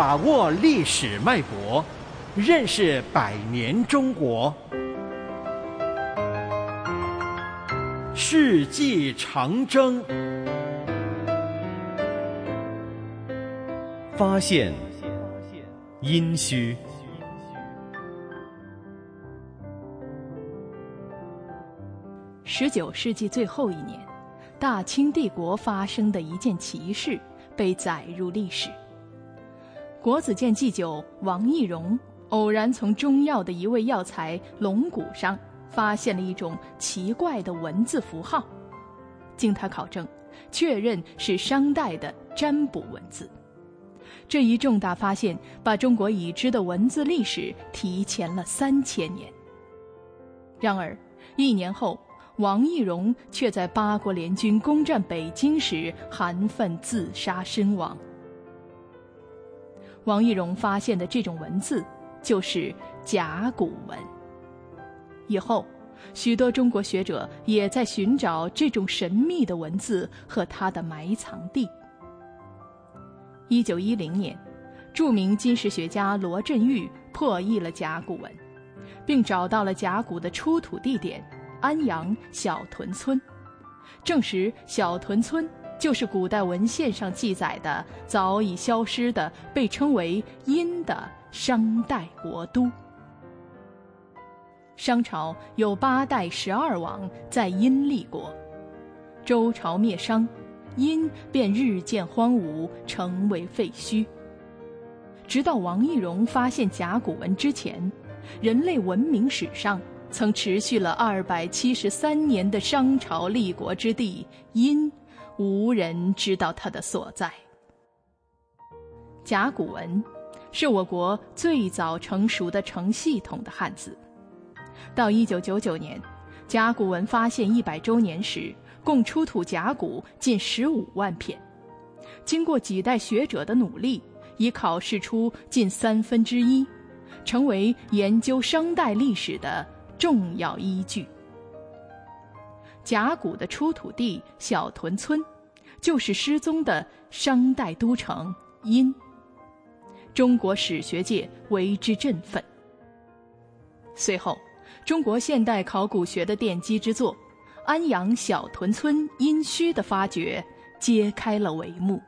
把握历史脉搏，认识百年中国。世纪长征，发现殷墟。十九世纪最后一年，大清帝国发生的一件奇事被载入历史。国子监祭酒王懿荣偶然从中药的一味药材龙骨上发现了一种奇怪的文字符号，经他考证，确认是商代的占卜文字。这一重大发现把中国已知的文字历史提前了三千年。然而，一年后。王懿荣却在八国联军攻占北京时含愤自杀身亡。王懿荣发现的这种文字就是甲骨文。以后，许多中国学者也在寻找这种神秘的文字和它的埋藏地。一九一零年，著名金石学家罗振玉破译了甲骨文，并找到了甲骨的出土地点。安阳小屯村，证实小屯村就是古代文献上记载的早已消失的被称为殷的商代国都。商朝有八代十二王在殷立国，周朝灭商，殷便日渐荒芜，成为废墟。直到王懿荣发现甲骨文之前，人类文明史上。曾持续了二百七十三年的商朝立国之地殷，无人知道它的所在。甲骨文是我国最早成熟的成系统的汉字。到一九九九年，甲骨文发现一百周年时，共出土甲骨近十五万片。经过几代学者的努力，已考试出近三分之一，成为研究商代历史的。重要依据。甲骨的出土地小屯村，就是失踪的商代都城殷。中国史学界为之振奋。随后，中国现代考古学的奠基之作——安阳小屯村殷墟的发掘，揭开了帷幕。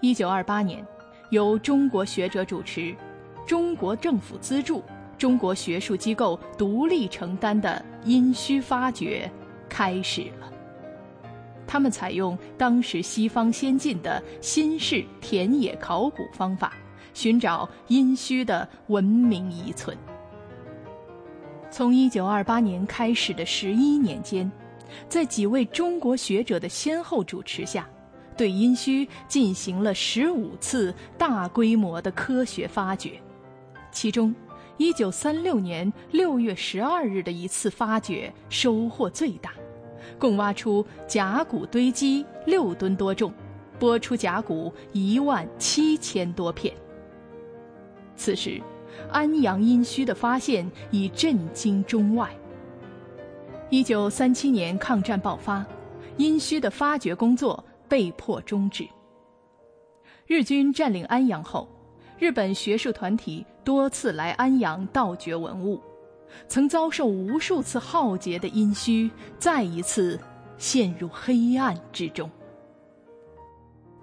一九二八年，由中国学者主持，中国政府资助。中国学术机构独立承担的殷墟发掘开始了。他们采用当时西方先进的新式田野考古方法，寻找殷墟的文明遗存。从1928年开始的十一年间，在几位中国学者的先后主持下，对殷墟进行了十五次大规模的科学发掘，其中。一九三六年六月十二日的一次发掘收获最大，共挖出甲骨堆积六吨多重，拨出甲骨一万七千多片。此时，安阳殷墟的发现已震惊中外。一九三七年抗战爆发，殷墟的发掘工作被迫终止。日军占领安阳后。日本学术团体多次来安阳盗掘文物，曾遭受无数次浩劫的殷墟再一次陷入黑暗之中。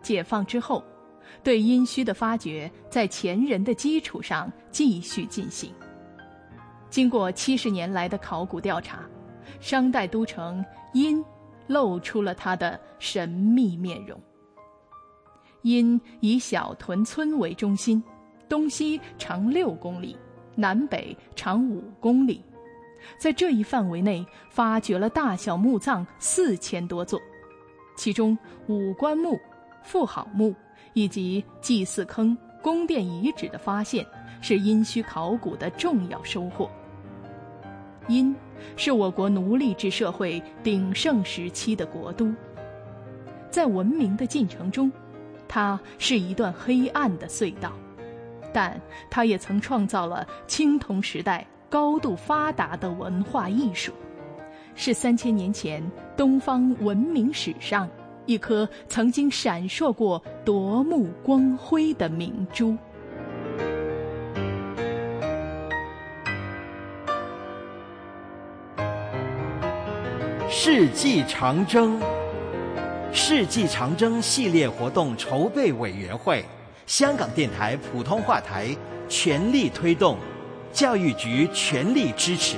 解放之后，对殷墟的发掘在前人的基础上继续进行。经过七十年来的考古调查，商代都城殷露出了它的神秘面容。因以小屯村为中心，东西长六公里，南北长五公里，在这一范围内发掘了大小墓葬四千多座，其中武官墓、妇好墓以及祭祀坑、宫殿遗址的发现，是殷墟考古的重要收获。殷是我国奴隶制社会鼎盛时期的国都，在文明的进程中。它是一段黑暗的隧道，但它也曾创造了青铜时代高度发达的文化艺术，是三千年前东方文明史上一颗曾经闪烁过夺目光辉的明珠。世纪长征，世纪长征系列活动筹备委员会，香港电台普通话台全力推动，教育局全力支持。